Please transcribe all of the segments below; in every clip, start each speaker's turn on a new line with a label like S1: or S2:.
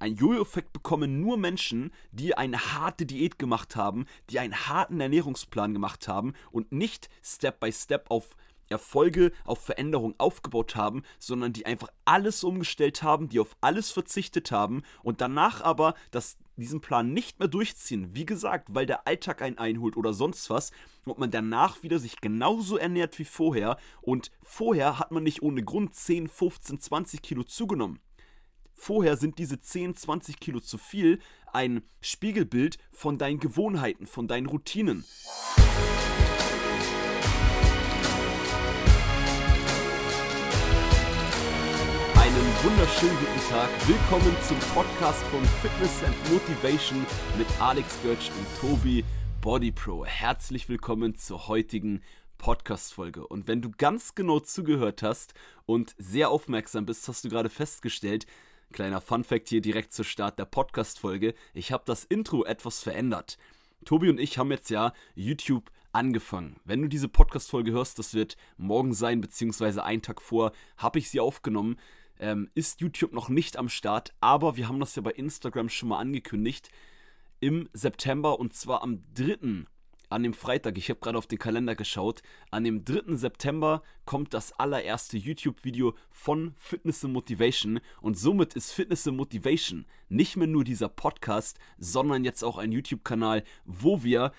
S1: Ein Jojo-Effekt bekommen nur Menschen, die eine harte Diät gemacht haben, die einen harten Ernährungsplan gemacht haben und nicht Step by Step auf Erfolge, auf Veränderung aufgebaut haben, sondern die einfach alles umgestellt haben, die auf alles verzichtet haben und danach aber das, diesen Plan nicht mehr durchziehen. Wie gesagt, weil der Alltag einen einholt oder sonst was und man danach wieder sich genauso ernährt wie vorher und vorher hat man nicht ohne Grund 10, 15, 20 Kilo zugenommen. Vorher sind diese 10, 20 Kilo zu viel ein Spiegelbild von deinen Gewohnheiten, von deinen Routinen. Einen wunderschönen guten Tag. Willkommen zum Podcast von Fitness and Motivation mit Alex Götsch und Tobi Body Pro. Herzlich willkommen zur heutigen Podcast-Folge. Und wenn du ganz genau zugehört hast und sehr aufmerksam bist, hast du gerade festgestellt, Kleiner Fun-Fact hier direkt zu Start der Podcast-Folge. Ich habe das Intro etwas verändert. Tobi und ich haben jetzt ja YouTube angefangen. Wenn du diese Podcast-Folge hörst, das wird morgen sein, beziehungsweise einen Tag vor, habe ich sie aufgenommen. Ähm, ist YouTube noch nicht am Start, aber wir haben das ja bei Instagram schon mal angekündigt. Im September und zwar am 3 an dem Freitag, ich habe gerade auf den Kalender geschaut, an dem 3. September kommt das allererste YouTube-Video von Fitness and Motivation und somit ist Fitness and Motivation nicht mehr nur dieser Podcast, sondern jetzt auch ein YouTube-Kanal, wo wir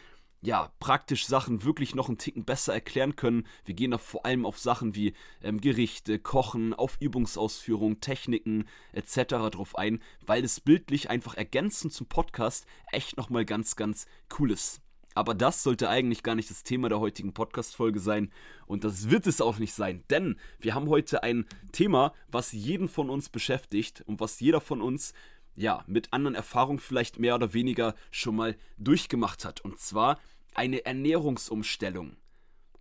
S1: ja, praktisch Sachen wirklich noch einen Ticken besser erklären können. Wir gehen da vor allem auf Sachen wie ähm, Gerichte, Kochen, auf Übungsausführung, Techniken etc. drauf ein, weil es bildlich einfach ergänzend zum Podcast echt nochmal ganz, ganz cool ist. Aber das sollte eigentlich gar nicht das Thema der heutigen Podcast-Folge sein. Und das wird es auch nicht sein. Denn wir haben heute ein Thema, was jeden von uns beschäftigt und was jeder von uns, ja, mit anderen Erfahrungen vielleicht mehr oder weniger schon mal durchgemacht hat. Und zwar eine Ernährungsumstellung.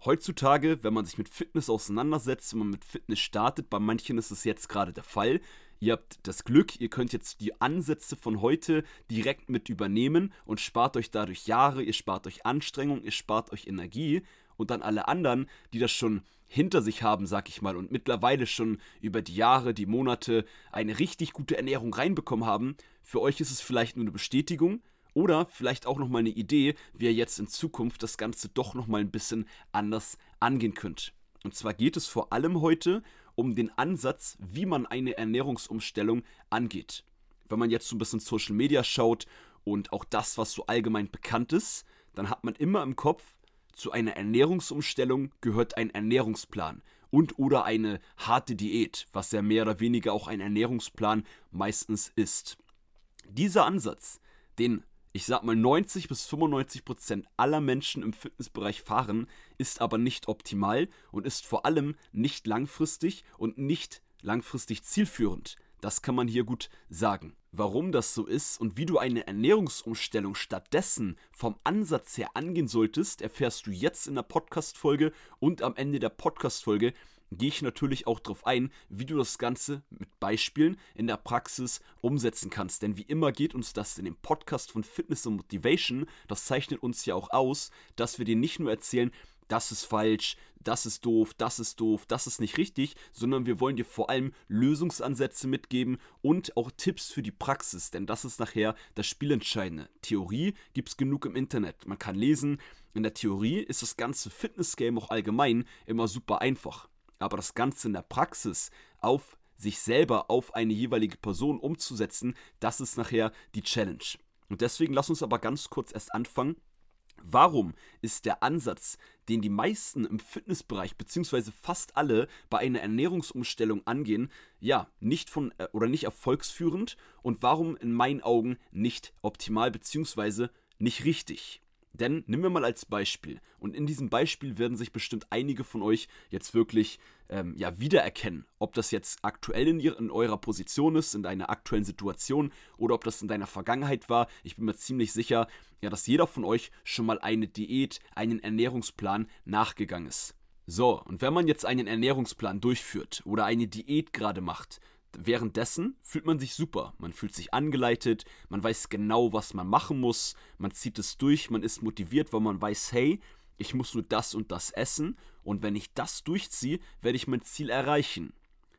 S1: Heutzutage, wenn man sich mit Fitness auseinandersetzt, wenn man mit Fitness startet, bei manchen ist es jetzt gerade der Fall, Ihr habt das Glück, ihr könnt jetzt die Ansätze von heute direkt mit übernehmen und spart euch dadurch Jahre, ihr spart euch Anstrengung, ihr spart euch Energie und dann alle anderen, die das schon hinter sich haben, sag ich mal, und mittlerweile schon über die Jahre, die Monate eine richtig gute Ernährung reinbekommen haben, für euch ist es vielleicht nur eine Bestätigung oder vielleicht auch nochmal eine Idee, wie ihr jetzt in Zukunft das Ganze doch nochmal ein bisschen anders angehen könnt. Und zwar geht es vor allem heute um den Ansatz, wie man eine Ernährungsumstellung angeht. Wenn man jetzt so ein bisschen Social Media schaut und auch das, was so allgemein bekannt ist, dann hat man immer im Kopf, zu einer Ernährungsumstellung gehört ein Ernährungsplan und oder eine harte Diät, was ja mehr oder weniger auch ein Ernährungsplan meistens ist. Dieser Ansatz, den ich sag mal 90 bis 95 Prozent aller Menschen im Fitnessbereich fahren, ist aber nicht optimal und ist vor allem nicht langfristig und nicht langfristig zielführend. Das kann man hier gut sagen. Warum das so ist und wie du eine Ernährungsumstellung stattdessen vom Ansatz her angehen solltest, erfährst du jetzt in der Podcast-Folge und am Ende der Podcast-Folge gehe ich natürlich auch darauf ein, wie du das Ganze mit Beispielen in der Praxis umsetzen kannst. Denn wie immer geht uns das in dem Podcast von Fitness und Motivation, das zeichnet uns ja auch aus, dass wir dir nicht nur erzählen, das ist falsch, das ist doof, das ist doof, das ist nicht richtig, sondern wir wollen dir vor allem Lösungsansätze mitgeben und auch Tipps für die Praxis, denn das ist nachher das Spielentscheidende. Theorie gibt es genug im Internet, man kann lesen. In der Theorie ist das ganze Fitness-Game auch allgemein immer super einfach. Aber das Ganze in der Praxis auf sich selber, auf eine jeweilige Person umzusetzen, das ist nachher die Challenge. Und deswegen lass uns aber ganz kurz erst anfangen. Warum ist der Ansatz, den die meisten im Fitnessbereich bzw. fast alle bei einer Ernährungsumstellung angehen, ja, nicht von äh, oder nicht erfolgsführend und warum in meinen Augen nicht optimal bzw. nicht richtig? Denn nehmen wir mal als Beispiel, und in diesem Beispiel werden sich bestimmt einige von euch jetzt wirklich ähm, ja, wiedererkennen, ob das jetzt aktuell in, ihr, in eurer Position ist, in deiner aktuellen Situation oder ob das in deiner Vergangenheit war. Ich bin mir ziemlich sicher, ja, dass jeder von euch schon mal eine Diät, einen Ernährungsplan nachgegangen ist. So, und wenn man jetzt einen Ernährungsplan durchführt oder eine Diät gerade macht, währenddessen fühlt man sich super. Man fühlt sich angeleitet, man weiß genau, was man machen muss, man zieht es durch, man ist motiviert, weil man weiß, hey, ich muss nur das und das essen und wenn ich das durchziehe, werde ich mein Ziel erreichen.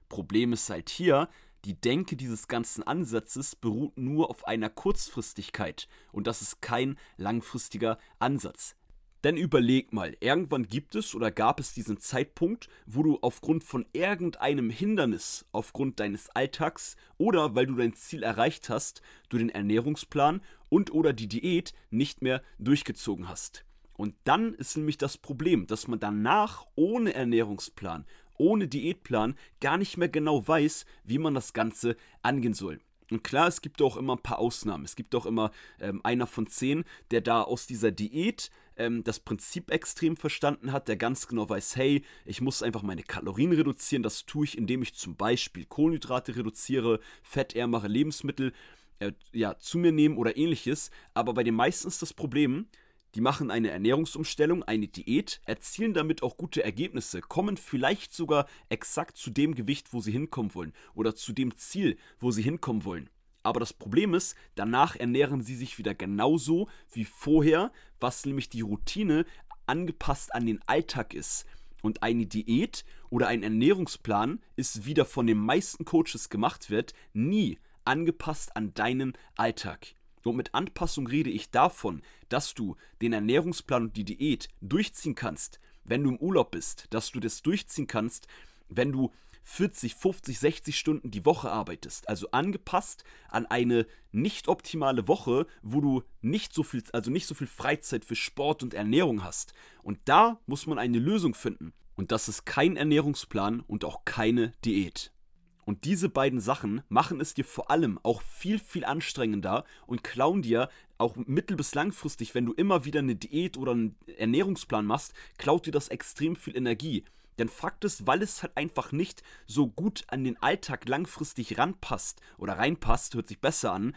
S1: Problem ist halt hier, Die Denke dieses ganzen Ansatzes beruht nur auf einer Kurzfristigkeit und das ist kein langfristiger Ansatz. Denn überleg mal, irgendwann gibt es oder gab es diesen Zeitpunkt, wo du aufgrund von irgendeinem Hindernis, aufgrund deines Alltags oder weil du dein Ziel erreicht hast, du den Ernährungsplan und oder die Diät nicht mehr durchgezogen hast. Und dann ist nämlich das Problem, dass man danach ohne Ernährungsplan, ohne Diätplan gar nicht mehr genau weiß, wie man das Ganze angehen soll. Und klar, es gibt auch immer ein paar Ausnahmen. Es gibt auch immer ähm, einer von zehn, der da aus dieser Diät ähm, das Prinzip extrem verstanden hat, der ganz genau weiß, hey, ich muss einfach meine Kalorien reduzieren. Das tue ich, indem ich zum Beispiel Kohlenhydrate reduziere, fettärmere Lebensmittel äh, ja, zu mir nehme oder ähnliches. Aber bei den meisten ist das Problem, die machen eine Ernährungsumstellung, eine Diät, erzielen damit auch gute Ergebnisse, kommen vielleicht sogar exakt zu dem Gewicht, wo sie hinkommen wollen oder zu dem Ziel, wo sie hinkommen wollen. Aber das Problem ist, danach ernähren sie sich wieder genauso wie vorher, was nämlich die Routine angepasst an den Alltag ist. Und eine Diät oder ein Ernährungsplan ist, wie der von den meisten Coaches gemacht wird, nie angepasst an deinen Alltag. Und mit Anpassung rede ich davon, dass du den Ernährungsplan und die Diät durchziehen kannst, wenn du im Urlaub bist, dass du das durchziehen kannst, wenn du 40, 50, 60 Stunden die Woche arbeitest, also angepasst an eine nicht optimale Woche, wo du nicht so viel, also nicht so viel Freizeit für Sport und Ernährung hast. Und da muss man eine Lösung finden. Und das ist kein Ernährungsplan und auch keine Diät. Und diese beiden Sachen machen es dir vor allem auch viel, viel anstrengender und klauen dir auch mittel- bis langfristig, wenn du immer wieder eine Diät oder einen Ernährungsplan machst, klaut dir das extrem viel Energie. Denn Fakt ist, weil es halt einfach nicht so gut an den Alltag langfristig ranpasst oder reinpasst, hört sich besser an,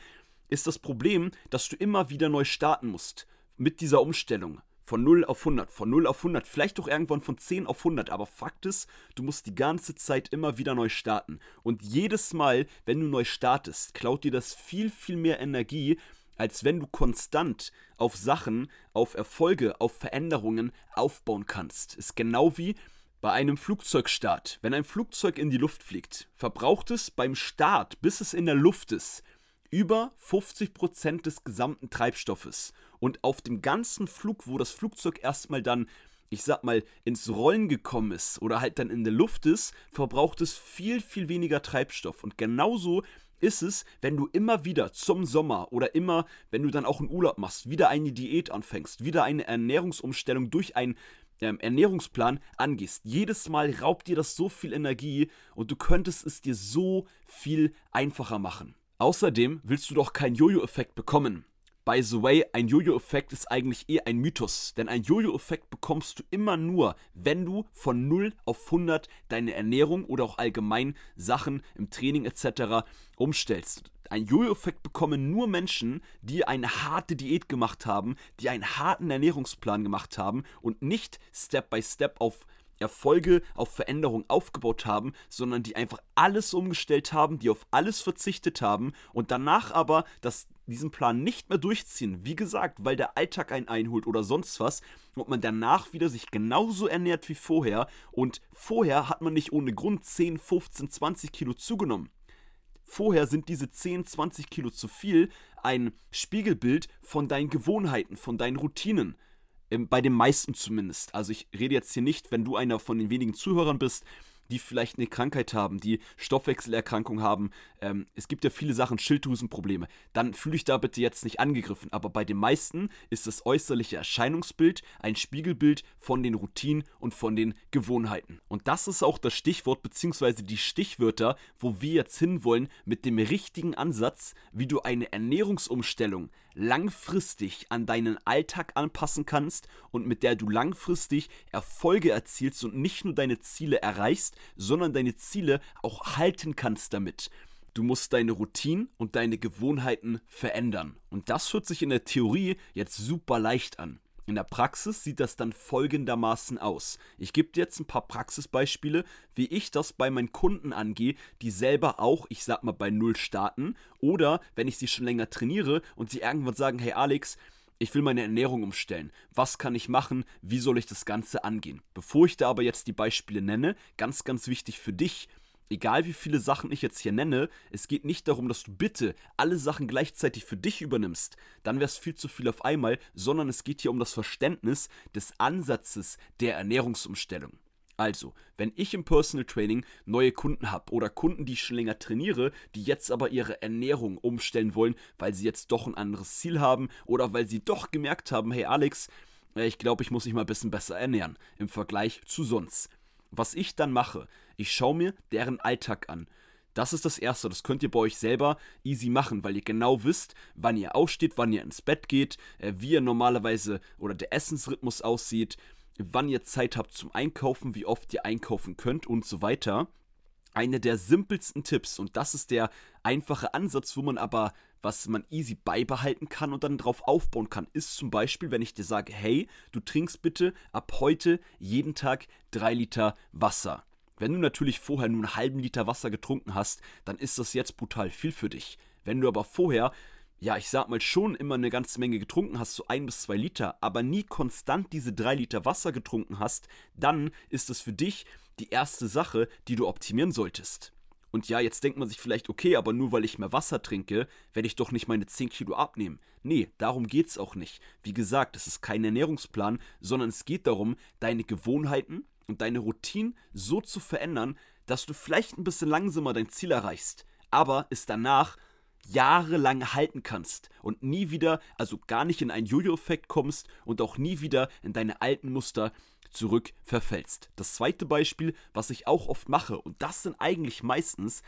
S1: ist das Problem, dass du immer wieder neu starten musst mit dieser Umstellung. Von 0 auf 100, von 0 auf 100, vielleicht doch irgendwann von 10 auf 100, aber Fakt ist, du musst die ganze Zeit immer wieder neu starten. Und jedes Mal, wenn du neu startest, klaut dir das viel, viel mehr Energie, als wenn du konstant auf Sachen, auf Erfolge, auf Veränderungen aufbauen kannst. Ist genau wie bei einem Flugzeugstart. Wenn ein Flugzeug in die Luft fliegt, verbraucht es beim Start, bis es in der Luft ist, über 50% des gesamten Treibstoffes. Und auf dem ganzen Flug, wo das Flugzeug erstmal dann, ich sag mal, ins Rollen gekommen ist oder halt dann in der Luft ist, verbraucht es viel, viel weniger Treibstoff. Und genauso ist es, wenn du immer wieder zum Sommer oder immer, wenn du dann auch einen Urlaub machst, wieder eine Diät anfängst, wieder eine Ernährungsumstellung durch einen ähm, Ernährungsplan angehst. Jedes Mal raubt dir das so viel Energie und du könntest es dir so viel einfacher machen. Außerdem willst du doch keinen Jojo-Effekt bekommen. By the way, ein Jojo-Effekt ist eigentlich eher ein Mythos, denn ein Jojo-Effekt bekommst du immer nur, wenn du von 0 auf 100 deine Ernährung oder auch allgemein Sachen im Training etc. umstellst. Ein Jojo-Effekt bekommen nur Menschen, die eine harte Diät gemacht haben, die einen harten Ernährungsplan gemacht haben und nicht Step by Step auf Erfolge auf Veränderung aufgebaut haben, sondern die einfach alles umgestellt haben, die auf alles verzichtet haben und danach aber das, diesen Plan nicht mehr durchziehen. Wie gesagt, weil der Alltag einen einholt oder sonst was und man danach wieder sich genauso ernährt wie vorher und vorher hat man nicht ohne Grund 10, 15, 20 Kilo zugenommen. Vorher sind diese 10, 20 Kilo zu viel ein Spiegelbild von deinen Gewohnheiten, von deinen Routinen bei den meisten zumindest. Also ich rede jetzt hier nicht, wenn du einer von den wenigen Zuhörern bist, die vielleicht eine Krankheit haben, die Stoffwechselerkrankung haben. Ähm, es gibt ja viele Sachen, Schilddrüsenprobleme. Dann fühle ich da bitte jetzt nicht angegriffen. Aber bei den meisten ist das äußerliche Erscheinungsbild ein Spiegelbild von den Routinen und von den Gewohnheiten. Und das ist auch das Stichwort bzw. die Stichwörter, wo wir jetzt hinwollen mit dem richtigen Ansatz, wie du eine Ernährungsumstellung langfristig an deinen Alltag anpassen kannst und mit der du langfristig Erfolge erzielst und nicht nur deine Ziele erreichst, sondern deine Ziele auch halten kannst damit. Du musst deine Routinen und deine Gewohnheiten verändern. Und das hört sich in der Theorie jetzt super leicht an. In der Praxis sieht das dann folgendermaßen aus. Ich gebe dir jetzt ein paar Praxisbeispiele, wie ich das bei meinen Kunden angehe, die selber auch, ich sag mal, bei Null starten. Oder wenn ich sie schon länger trainiere und sie irgendwann sagen, hey Alex, ich will meine Ernährung umstellen. Was kann ich machen? Wie soll ich das Ganze angehen? Bevor ich da aber jetzt die Beispiele nenne, ganz, ganz wichtig für dich, egal wie viele Sachen ich jetzt hier nenne, es geht nicht darum, dass du bitte alle Sachen gleichzeitig für dich übernimmst, dann wäre es viel zu viel auf einmal, sondern es geht hier um das Verständnis des Ansatzes der Ernährungsumstellung. Also, wenn ich im Personal Training neue Kunden habe oder Kunden, die ich schon länger trainiere, die jetzt aber ihre Ernährung umstellen wollen, weil sie jetzt doch ein anderes Ziel haben oder weil sie doch gemerkt haben, hey Alex, äh, ich glaube, ich muss mich mal ein bisschen besser ernähren im Vergleich zu sonst. Was ich dann mache, ich schaue mir deren Alltag an. Das ist das Erste, das könnt ihr bei euch selber easy machen, weil ihr genau wisst, wann ihr aufsteht, wann ihr ins Bett geht, äh, wie ihr normalerweise oder der Essensrhythmus aussieht, wann ihr Zeit habt zum Einkaufen, wie oft ihr einkaufen könnt und so weiter. Eine der simpelsten Tipps und das ist der einfache Ansatz, wo man aber, was man easy beibehalten kann und dann drauf aufbauen kann, ist zum Beispiel, wenn ich dir sage, hey, du trinkst bitte ab heute jeden Tag drei Liter Wasser. Wenn du natürlich vorher nur einen halben Liter Wasser getrunken hast, dann ist das jetzt brutal viel für dich. Wenn du aber vorher ja, ich sag mal, schon immer eine ganze Menge getrunken hast, so ein bis zwei Liter, aber nie konstant diese drei Liter Wasser getrunken hast, dann ist es für dich die erste Sache, die du optimieren solltest. Und ja, jetzt denkt man sich vielleicht, okay, aber nur weil ich mehr Wasser trinke, werde ich doch nicht meine 10 Kilo abnehmen. Nee, darum geht's auch nicht. Wie gesagt, es ist kein Ernährungsplan, sondern es geht darum, deine Gewohnheiten und deine Routinen so zu verändern, dass du vielleicht ein bisschen langsamer dein Ziel erreichst, aber es danach jahrelang halten kannst und nie wieder, also gar nicht in einen Jojo-Effekt kommst und auch nie wieder in deine alten Muster zurück verfällst. Das zweite Beispiel, was ich auch oft mache, und das sind eigentlich meistens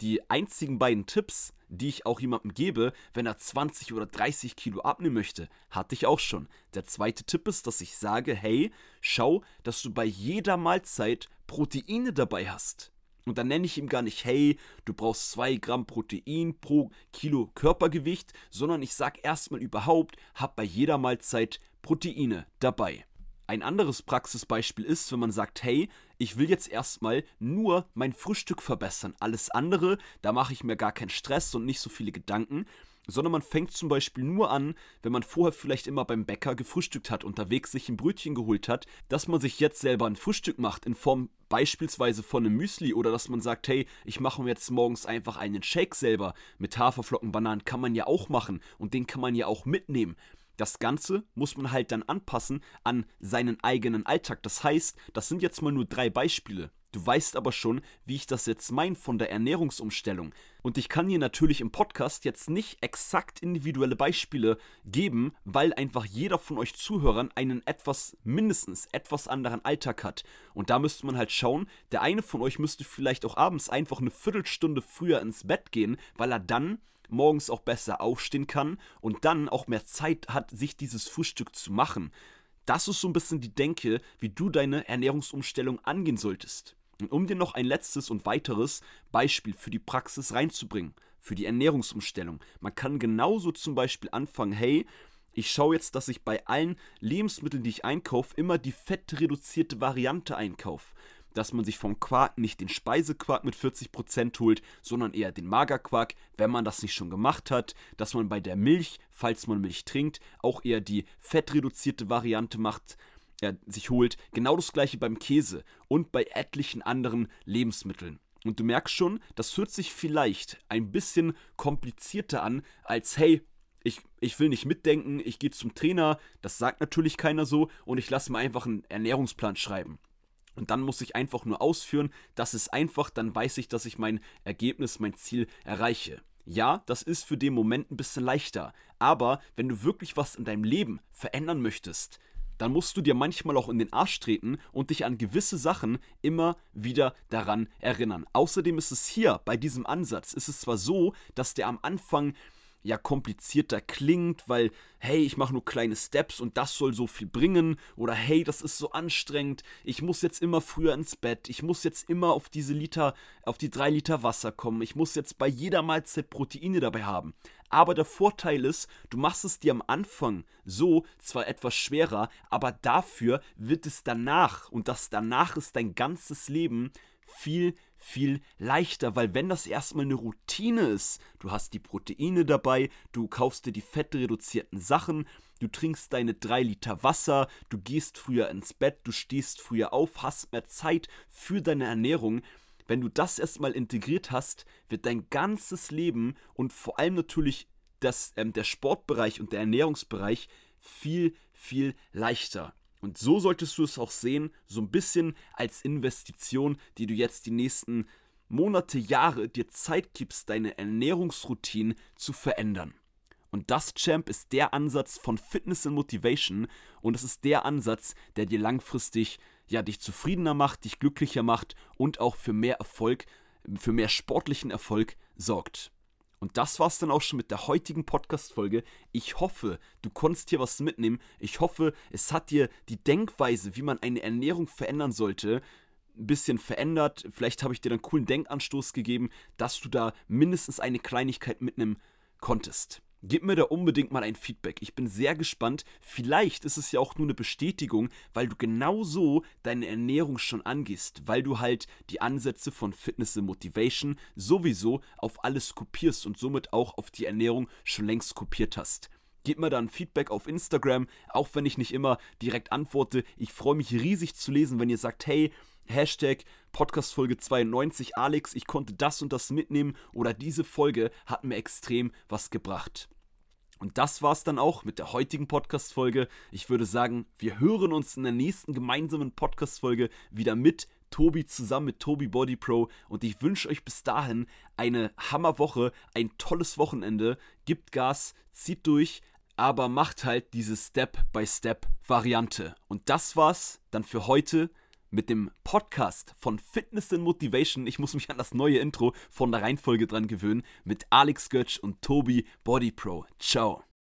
S1: die einzigen beiden Tipps, die ich auch jemandem gebe, wenn er 20 oder 30 Kilo abnehmen möchte, hatte ich auch schon. Der zweite Tipp ist, dass ich sage, hey, schau, dass du bei jeder Mahlzeit Proteine dabei hast. Und dann nenne ich ihm gar nicht, hey, du brauchst 2 Gramm Protein pro Kilo Körpergewicht, sondern ich sage erstmal überhaupt, hab bei jeder Mahlzeit Proteine dabei. Ein anderes Praxisbeispiel ist, wenn man sagt, hey, ich will jetzt erstmal nur mein Frühstück verbessern. Alles andere, da mache ich mir gar keinen Stress und nicht so viele Gedanken sondern man fängt zum Beispiel nur an, wenn man vorher vielleicht immer beim Bäcker gefrühstückt hat, unterwegs sich ein Brötchen geholt hat, dass man sich jetzt selber ein Frühstück macht in Form beispielsweise von einem Müsli oder dass man sagt, hey, ich mache mir jetzt morgens einfach einen Shake selber mit Haferflocken, Bananen kann man ja auch machen und den kann man ja auch mitnehmen. Das Ganze muss man halt dann anpassen an seinen eigenen Alltag. Das heißt, das sind jetzt mal nur drei Beispiele. Du weißt aber schon, wie ich das jetzt meine von der Ernährungsumstellung. Und ich kann dir natürlich im Podcast jetzt nicht exakt individuelle Beispiele geben, weil einfach jeder von euch Zuhörern einen etwas, mindestens etwas anderen Alltag hat. Und da müsste man halt schauen, der eine von euch müsste vielleicht auch abends einfach eine Viertelstunde früher ins Bett gehen, weil er dann morgens auch besser aufstehen kann und dann auch mehr Zeit hat, sich dieses Frühstück zu machen. Das ist so ein bisschen die Denke, wie du deine Ernährungsumstellung angehen solltest. Und um dir noch ein letztes und weiteres Beispiel für die Praxis reinzubringen, für die Ernährungsumstellung. Man kann genauso zum Beispiel anfangen, hey, ich schaue jetzt, dass ich bei allen Lebensmitteln, die ich einkaufe, immer die fettreduzierte Variante einkaufe. Dass man sich vom Quark nicht den Speisequark mit 40% holt, sondern eher den Magerquark, wenn man das nicht schon gemacht hat. Dass man bei der Milch, falls man Milch trinkt, auch eher die fettreduzierte Variante macht er sich holt. Genau das gleiche beim Käse und bei etlichen anderen Lebensmitteln. Und du merkst schon, das hört sich vielleicht ein bisschen komplizierter an, als hey, ich, ich will nicht mitdenken, ich gehe zum Trainer, das sagt natürlich keiner so, und ich lasse mir einfach einen Ernährungsplan schreiben. Und dann muss ich einfach nur ausführen, das ist einfach, dann weiß ich, dass ich mein Ergebnis, mein Ziel erreiche. Ja, das ist für den Moment ein bisschen leichter. Aber wenn du wirklich was in deinem Leben verändern möchtest, dann musst du dir manchmal auch in den Arsch treten und dich an gewisse Sachen immer wieder daran erinnern. Außerdem ist es hier bei diesem Ansatz, ist es zwar so, dass der am Anfang ja komplizierter klingt, weil hey, ich mache nur kleine Steps und das soll so viel bringen. Oder hey, das ist so anstrengend, ich muss jetzt immer früher ins Bett, ich muss jetzt immer auf diese Liter, auf die drei Liter Wasser kommen, ich muss jetzt bei jeder Mahlzeit Proteine dabei haben. Aber der Vorteil ist, du machst es dir am Anfang so zwar etwas schwerer, aber dafür wird es danach und das danach ist dein ganzes Leben viel, viel leichter, weil wenn das erstmal eine Routine ist, du hast die Proteine dabei, du kaufst dir die fettreduzierten Sachen, du trinkst deine drei Liter Wasser, du gehst früher ins Bett, du stehst früher auf, hast mehr Zeit für deine Ernährung, wenn du das erstmal integriert hast, wird dein ganzes Leben und vor allem natürlich das, ähm, der Sportbereich und der Ernährungsbereich viel, viel leichter. Und so solltest du es auch sehen, so ein bisschen als Investition, die du jetzt die nächsten Monate, Jahre dir Zeit gibst, deine Ernährungsroutine zu verändern. Und das, Champ, ist der Ansatz von Fitness und Motivation und es ist der Ansatz, der dir langfristig ja dich zufriedener macht, dich glücklicher macht und auch für mehr Erfolg, für mehr sportlichen Erfolg sorgt. Und das war's dann auch schon mit der heutigen Podcast-Folge. Ich hoffe, du konntest hier was mitnehmen. Ich hoffe, es hat dir die Denkweise, wie man eine Ernährung verändern sollte, ein bisschen verändert. Vielleicht habe ich dir dann einen coolen Denkanstoß gegeben, dass du da mindestens eine Kleinigkeit mitnehmen konntest. Gib mir da unbedingt mal ein Feedback. Ich bin sehr gespannt. Vielleicht ist es ja auch nur eine Bestätigung, weil du genau so deine Ernährung schon angehst, weil du halt die Ansätze von Fitness und Motivation sowieso auf alles kopierst und somit auch auf die Ernährung schon längst kopiert hast. Gib mir dann Feedback auf Instagram, auch wenn ich nicht immer direkt antworte. Ich freue mich riesig zu lesen, wenn ihr sagt, hey, Hashtag Podcast Folge 92, Alex, ich konnte das und das mitnehmen oder diese Folge hat mir extrem was gebracht. Und das war's dann auch mit der heutigen Podcast-Folge. Ich würde sagen, wir hören uns in der nächsten gemeinsamen Podcast-Folge wieder mit Tobi zusammen mit Tobi Body Pro. Und ich wünsche euch bis dahin eine Hammerwoche, ein tolles Wochenende. Gibt Gas, zieht durch, aber macht halt diese Step-by-Step-Variante. Und das war's dann für heute mit dem Podcast von Fitness and Motivation. Ich muss mich an das neue Intro von der Reihenfolge dran gewöhnen. Mit Alex Götsch und Tobi Body Pro. Ciao.